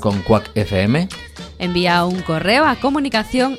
con Quack FM? Envía un correo a comunicación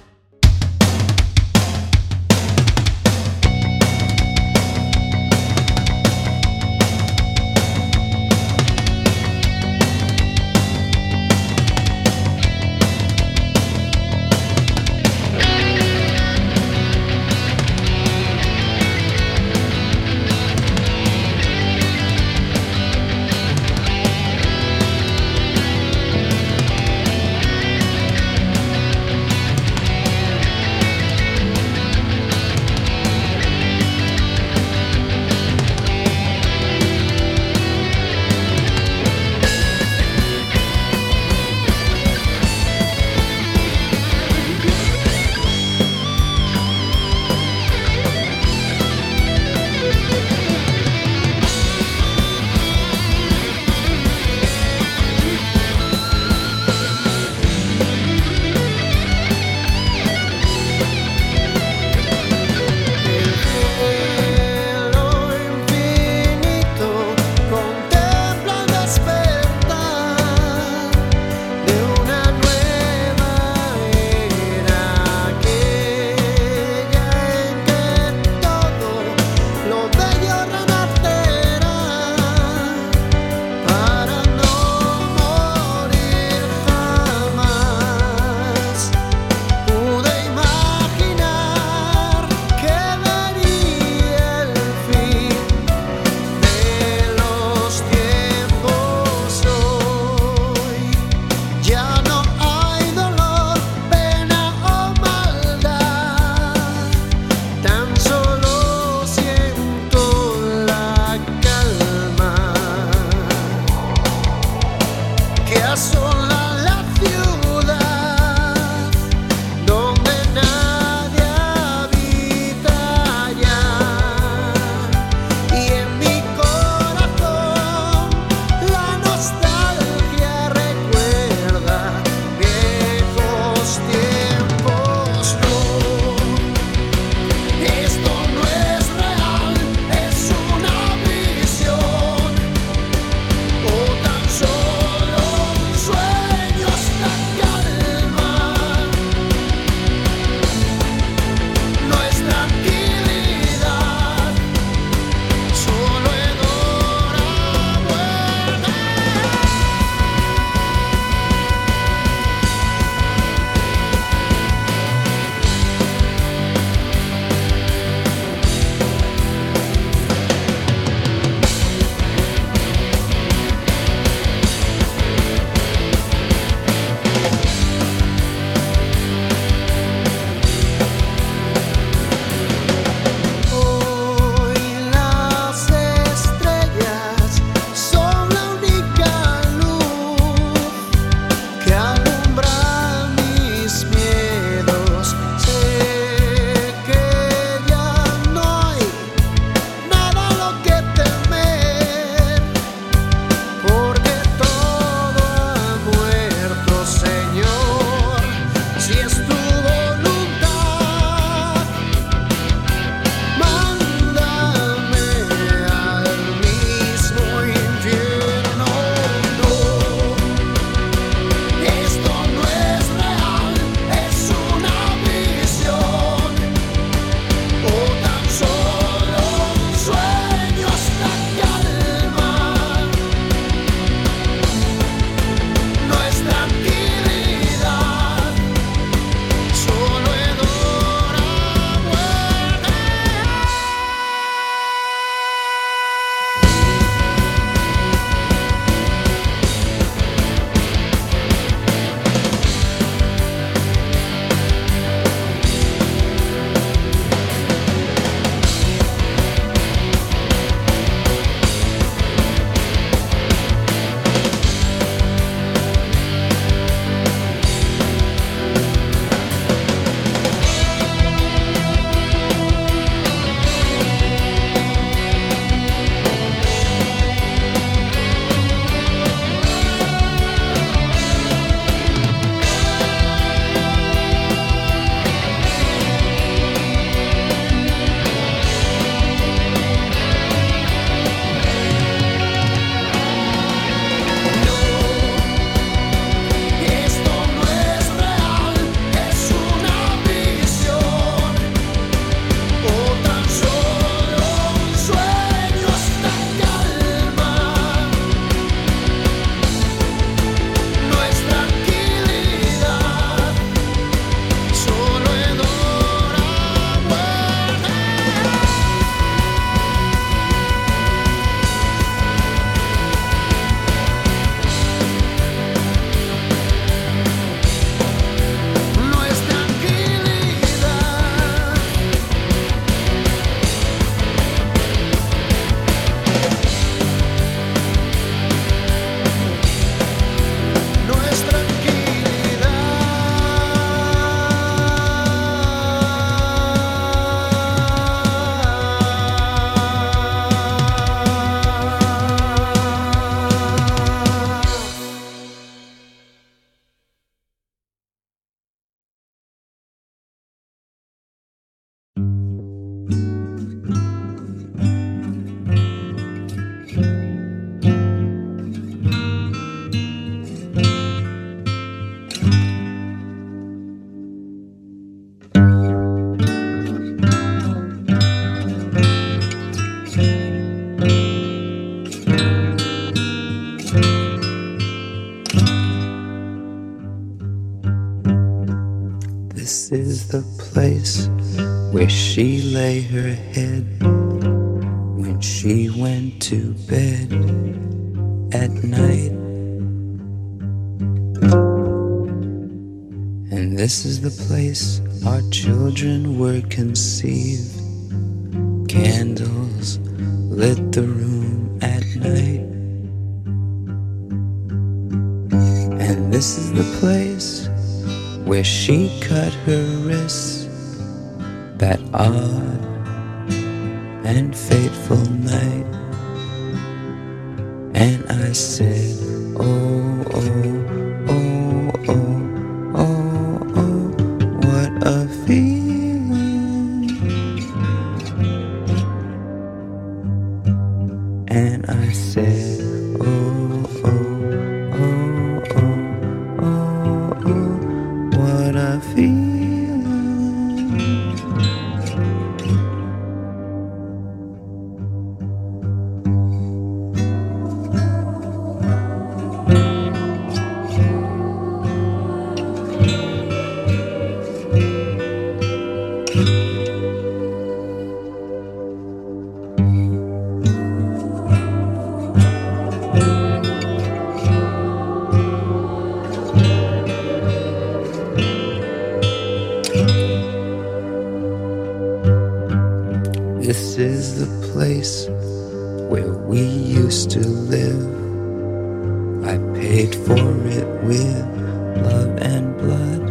she lay her head when she went to bed at night. And this is the place our children were conceived. Candles lit the room at night. And this is the place where she cut her wrists that odd and fateful night. And I said, Oh, oh, for it with love and blood.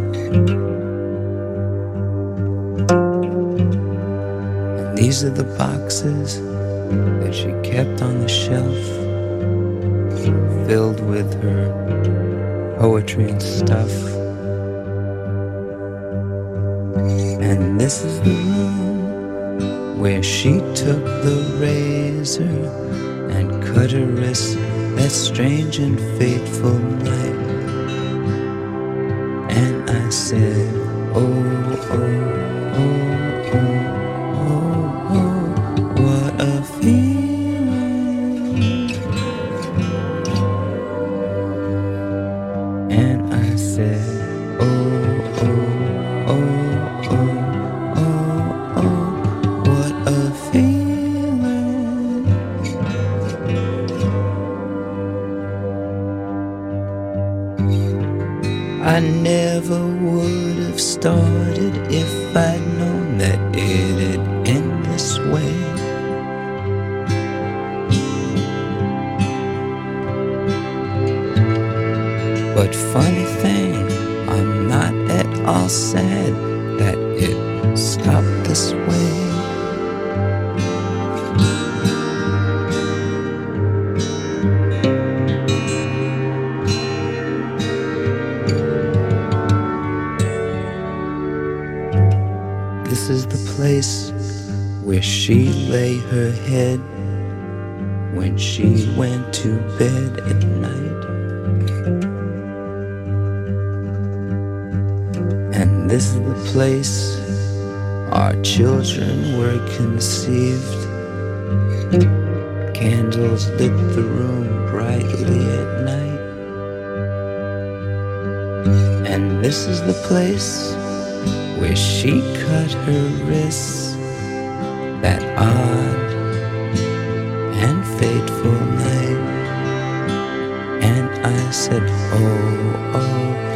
And these are the boxes that she kept on the shelf, filled with her poetry and stuff. And this is the room where she took the razor and cut her wrist that strange and fateful night. And I said, Oh, oh, oh, this is the place our children were conceived. Candles lit the room brightly at night. And this is the place where she cut her wrists that odd and fateful night. And I said, Oh, oh, oh,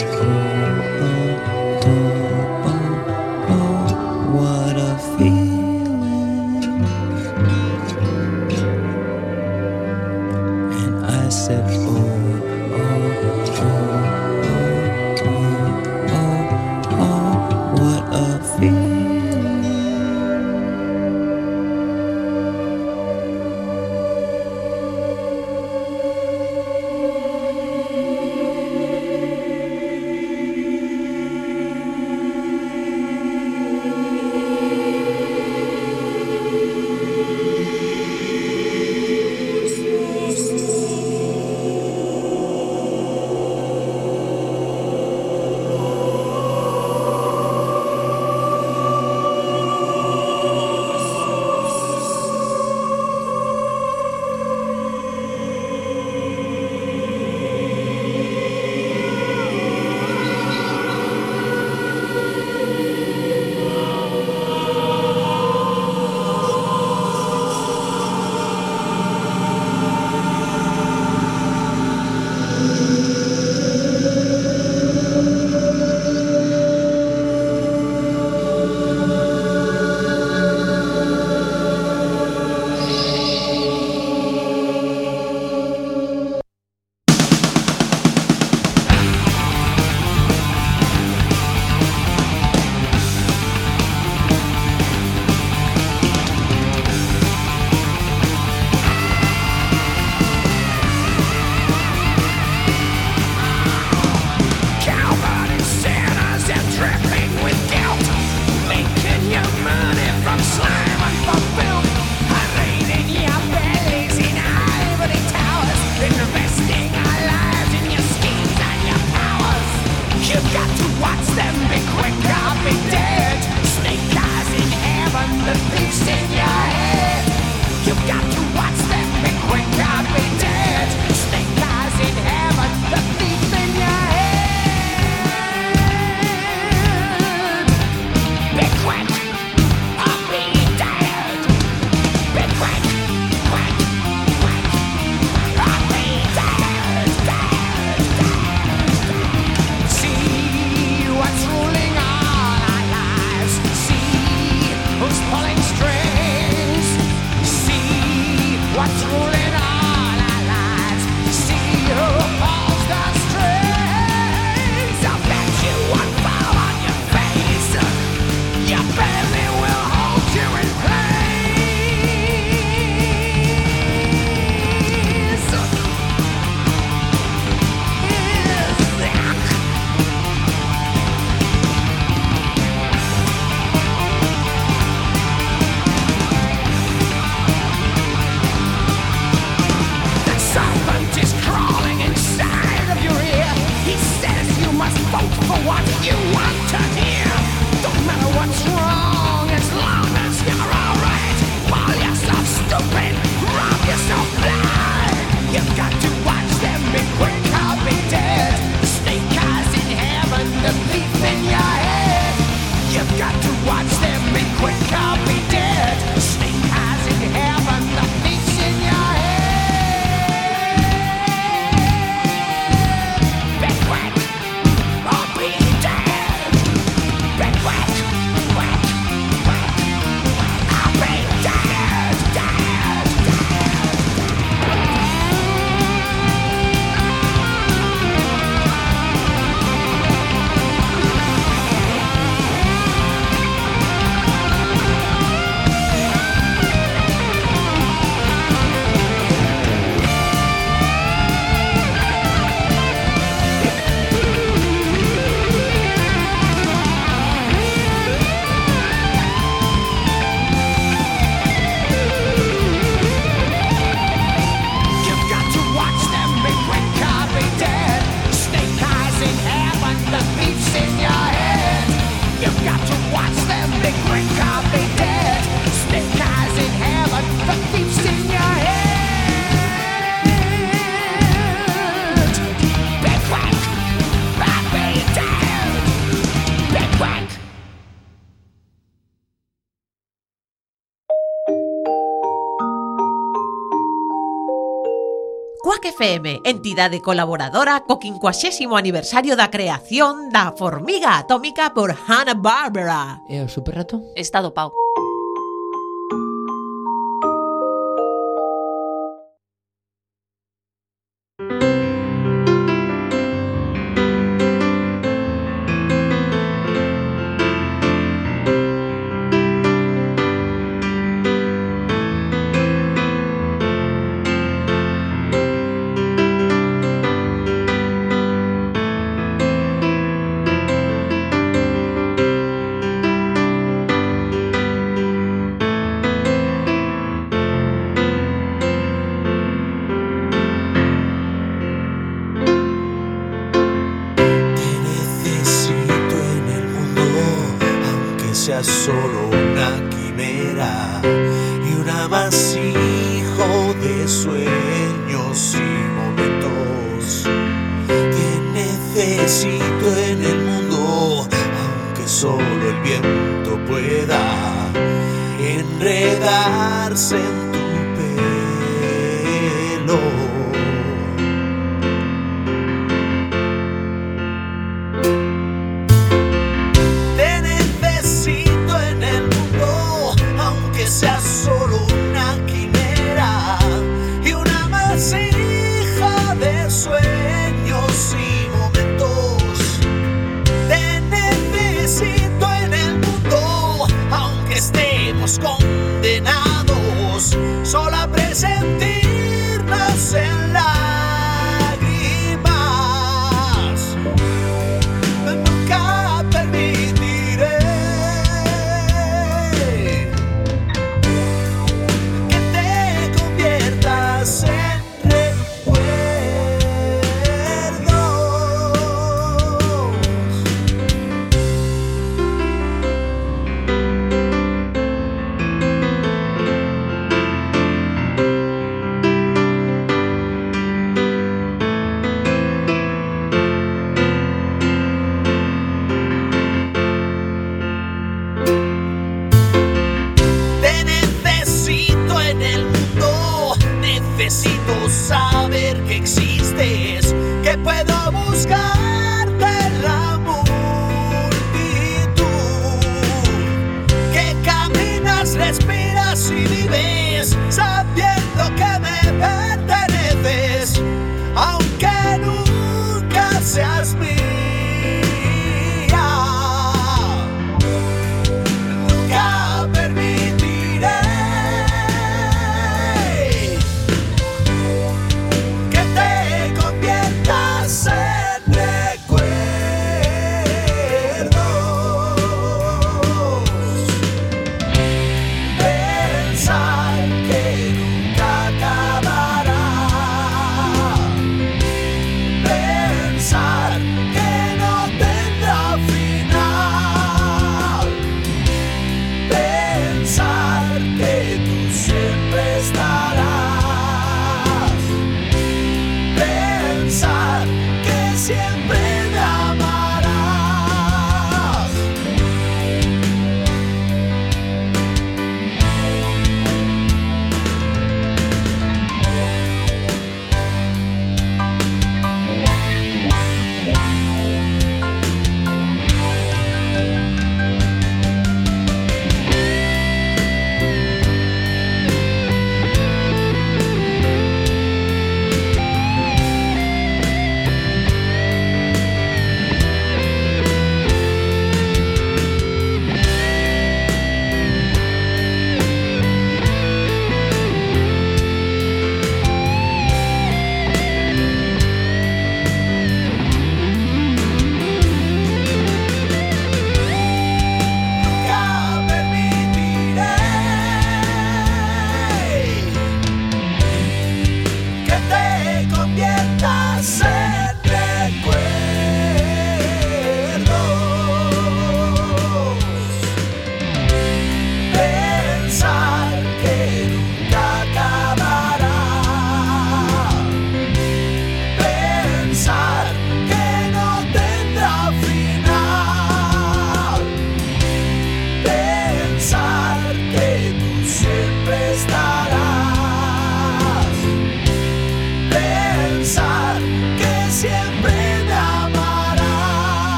Cuac FM, entidade colaboradora co 50 aniversario da creación da Formiga Atómica por Hanna-Barbera. E o superrato? Estado Pau.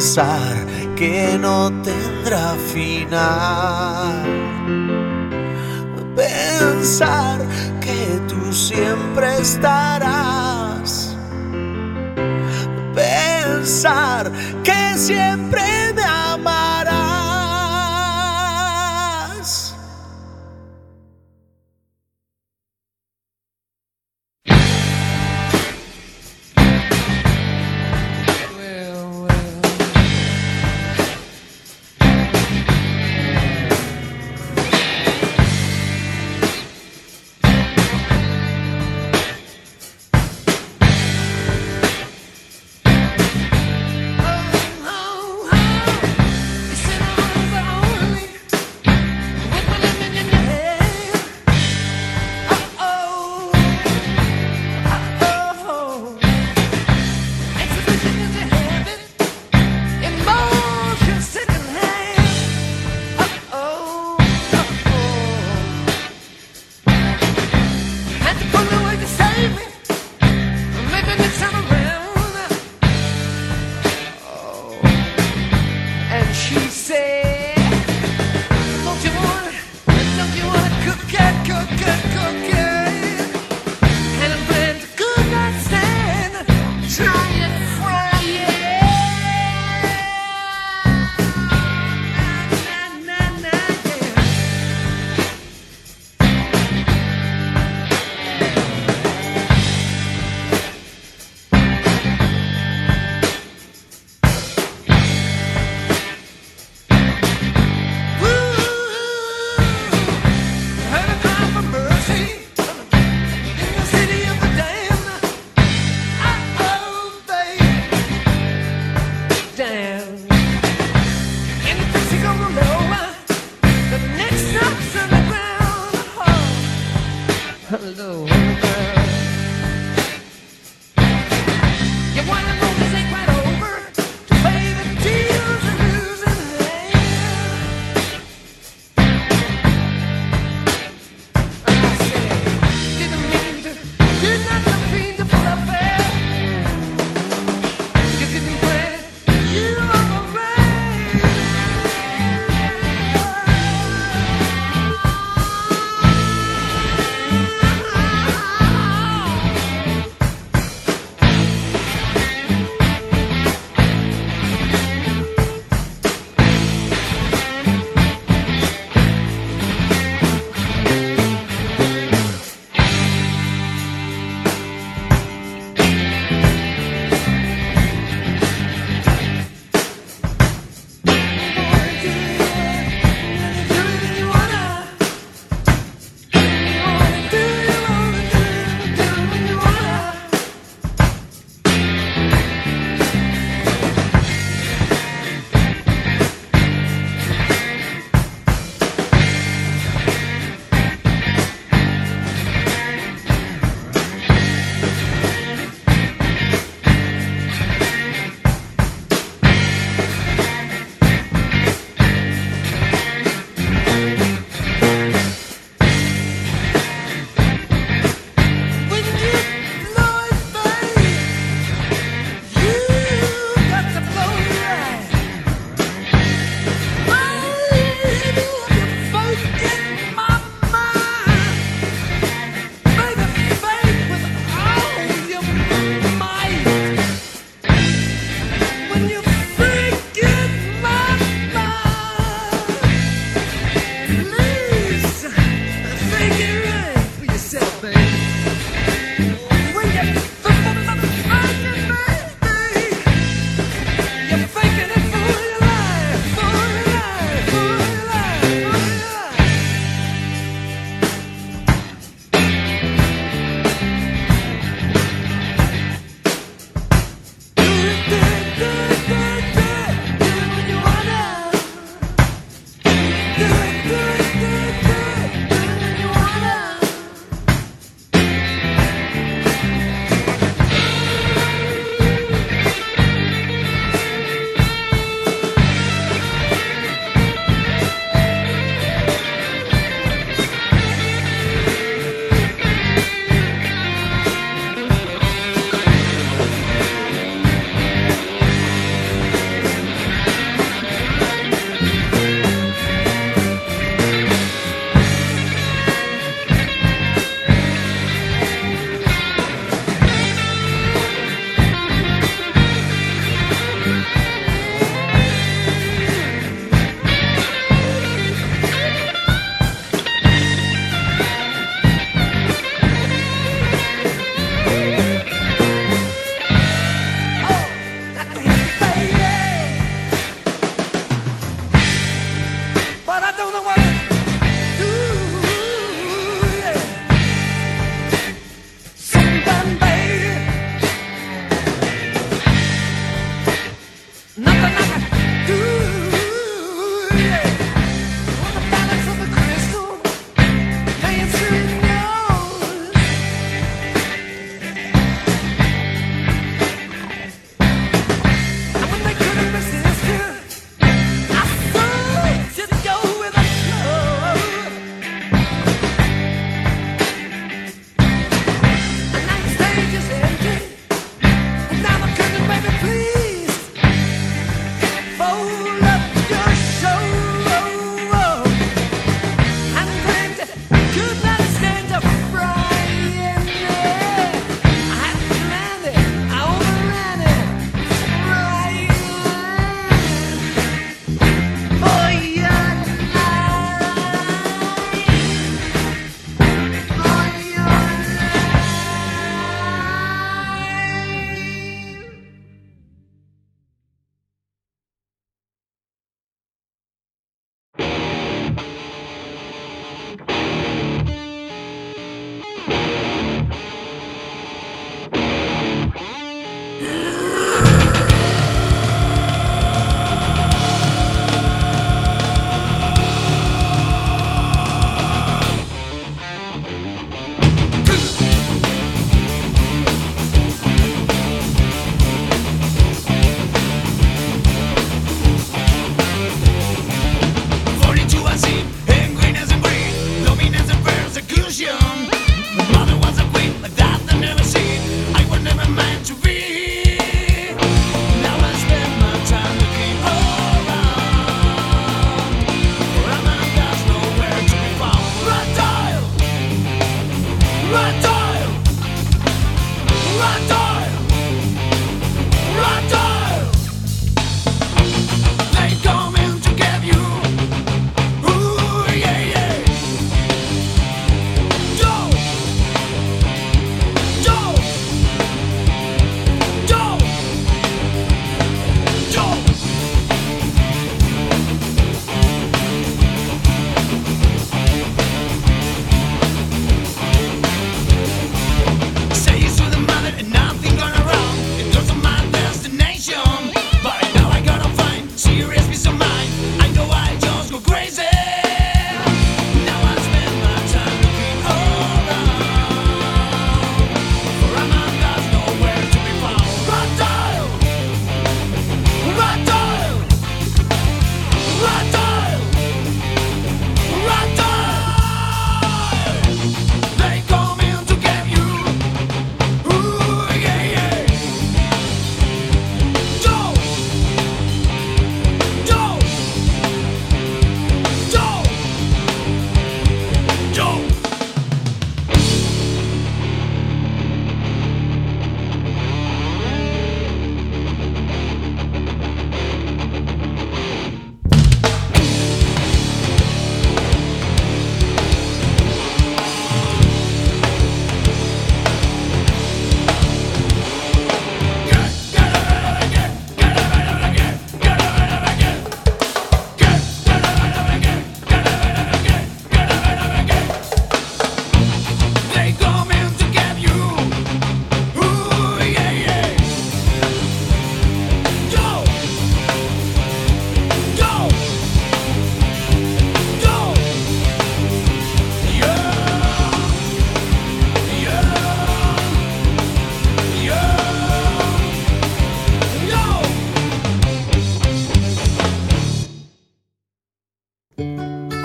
pensar que no tendrá final. Pensar que tú siempre estarás. Pensar que siempre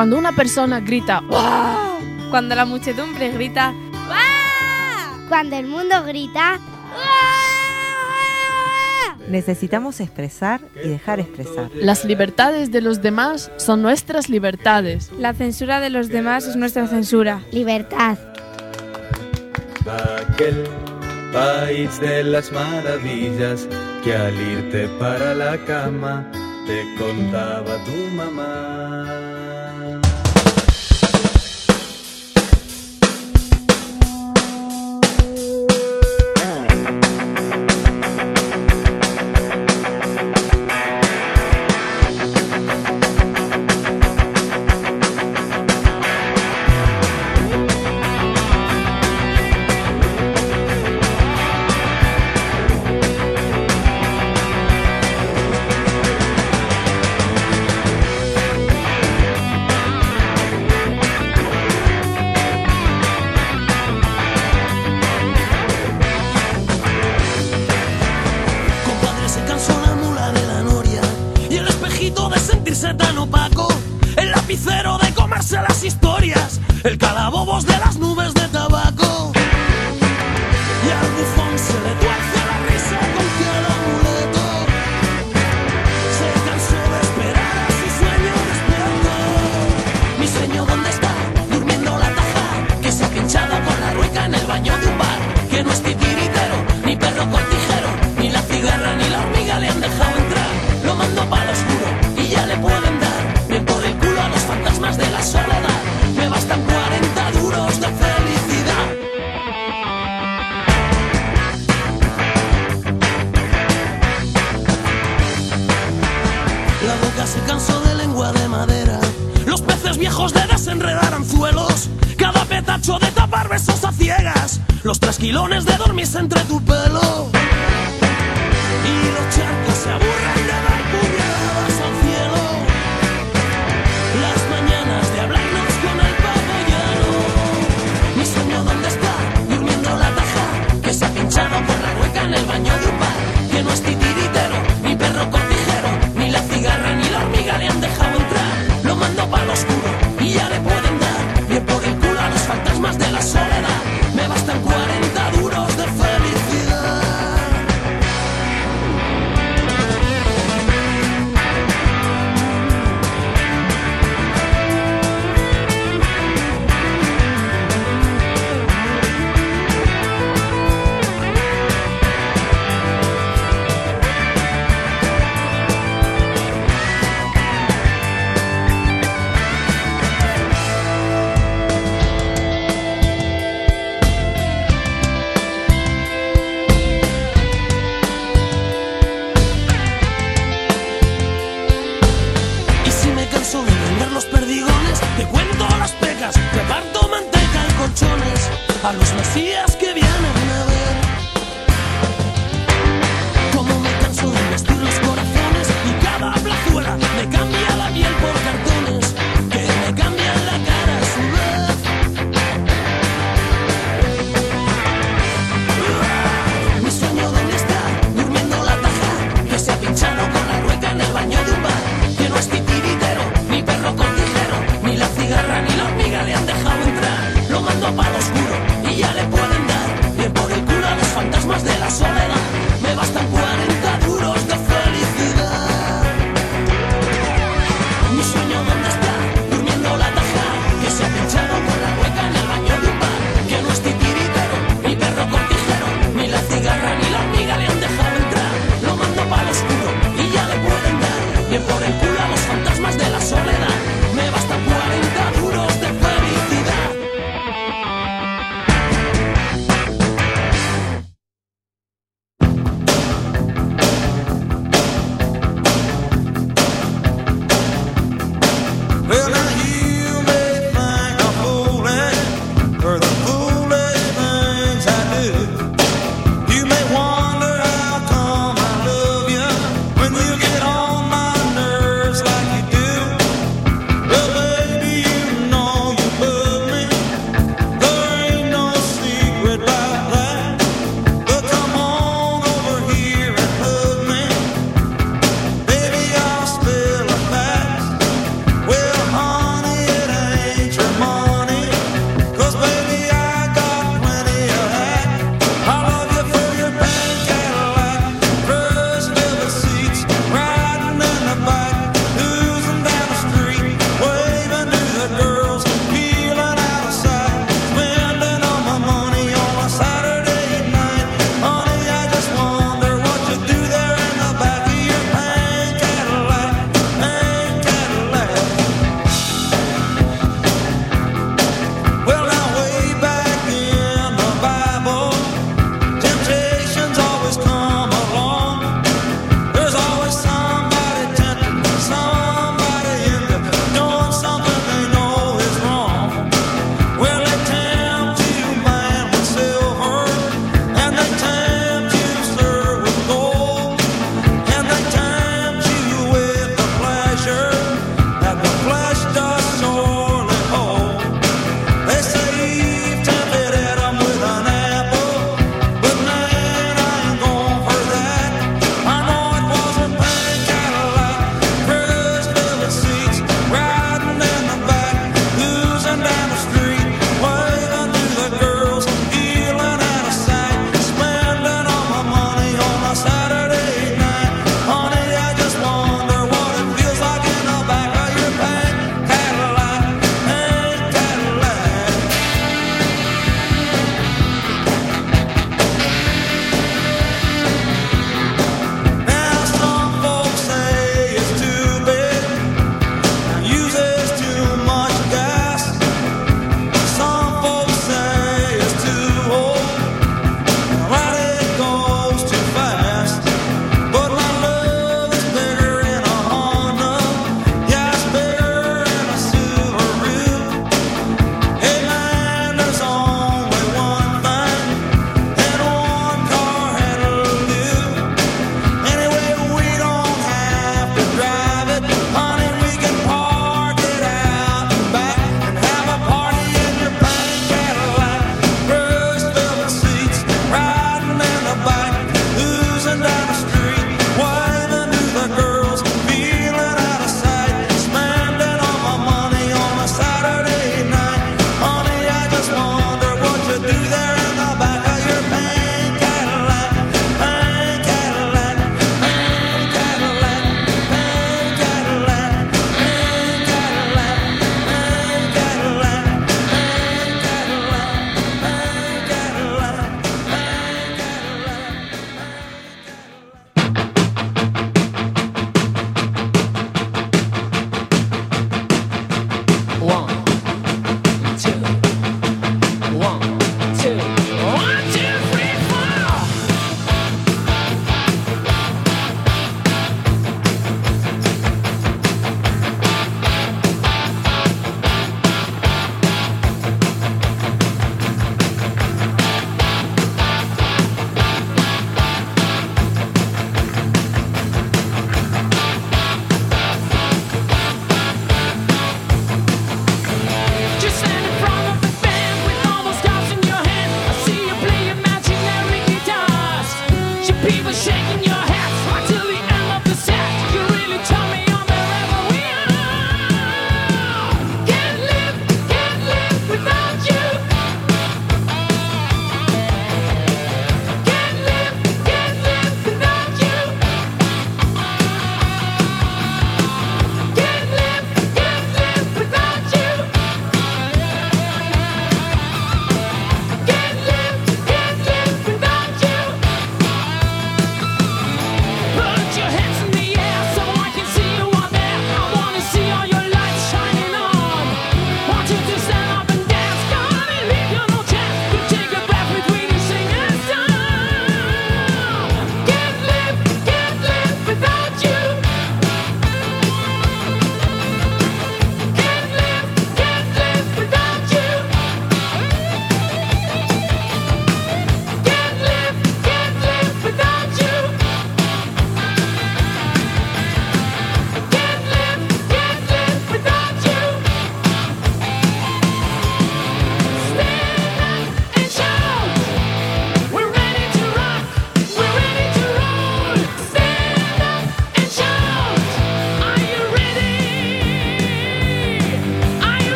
Cuando una persona grita ¡Wow! Cuando la muchedumbre grita ¡Wow! Cuando el mundo grita ¡Wow! Necesitamos expresar y dejar expresar. Las libertades de los demás son nuestras libertades. La censura de los demás es nuestra censura. Libertad. Aquel país de las maravillas que al irte para la cama te contaba tu mamá.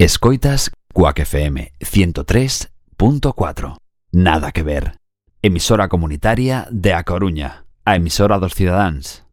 Escoitas Cuac FM 103.4. Nada que ver. Emisora comunitaria de A Coruña, a emisora dos cidadáns.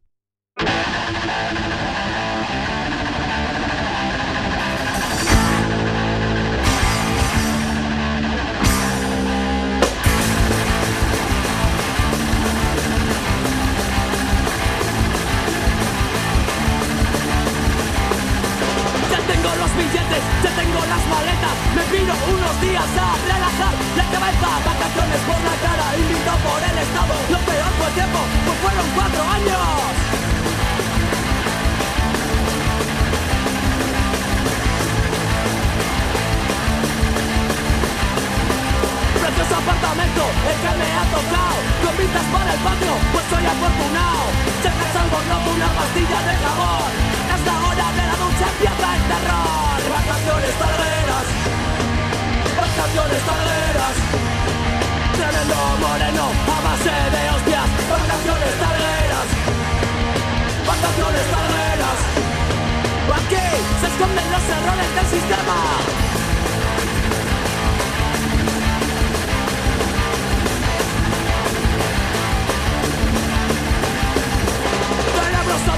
Unos días a relajar la cabeza Vacaciones por la cara, invito por el estado Lo peor fue el tiempo, pues fueron cuatro años. Precioso apartamento, el que me ha tocado Con vistas para el patio, pues soy afortunado. Me salvo con una pastilla de jabón. Es la hora de la ducha, empieza el terror. Vacaciones tarderas Vacaciones tarderas Tremendo moreno, a base de hostias. Vacaciones tarderas Vacaciones tarderas Aquí se esconden los errores del sistema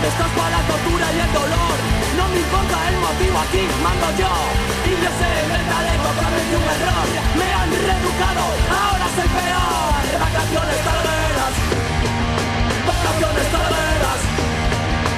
Estás para la tortura y el dolor? No me importa el motivo, aquí mando yo. Y yo sé el talento, cometí un error. Me han reeducado, ahora soy peor. Vacaciones Vacaciones tarderas.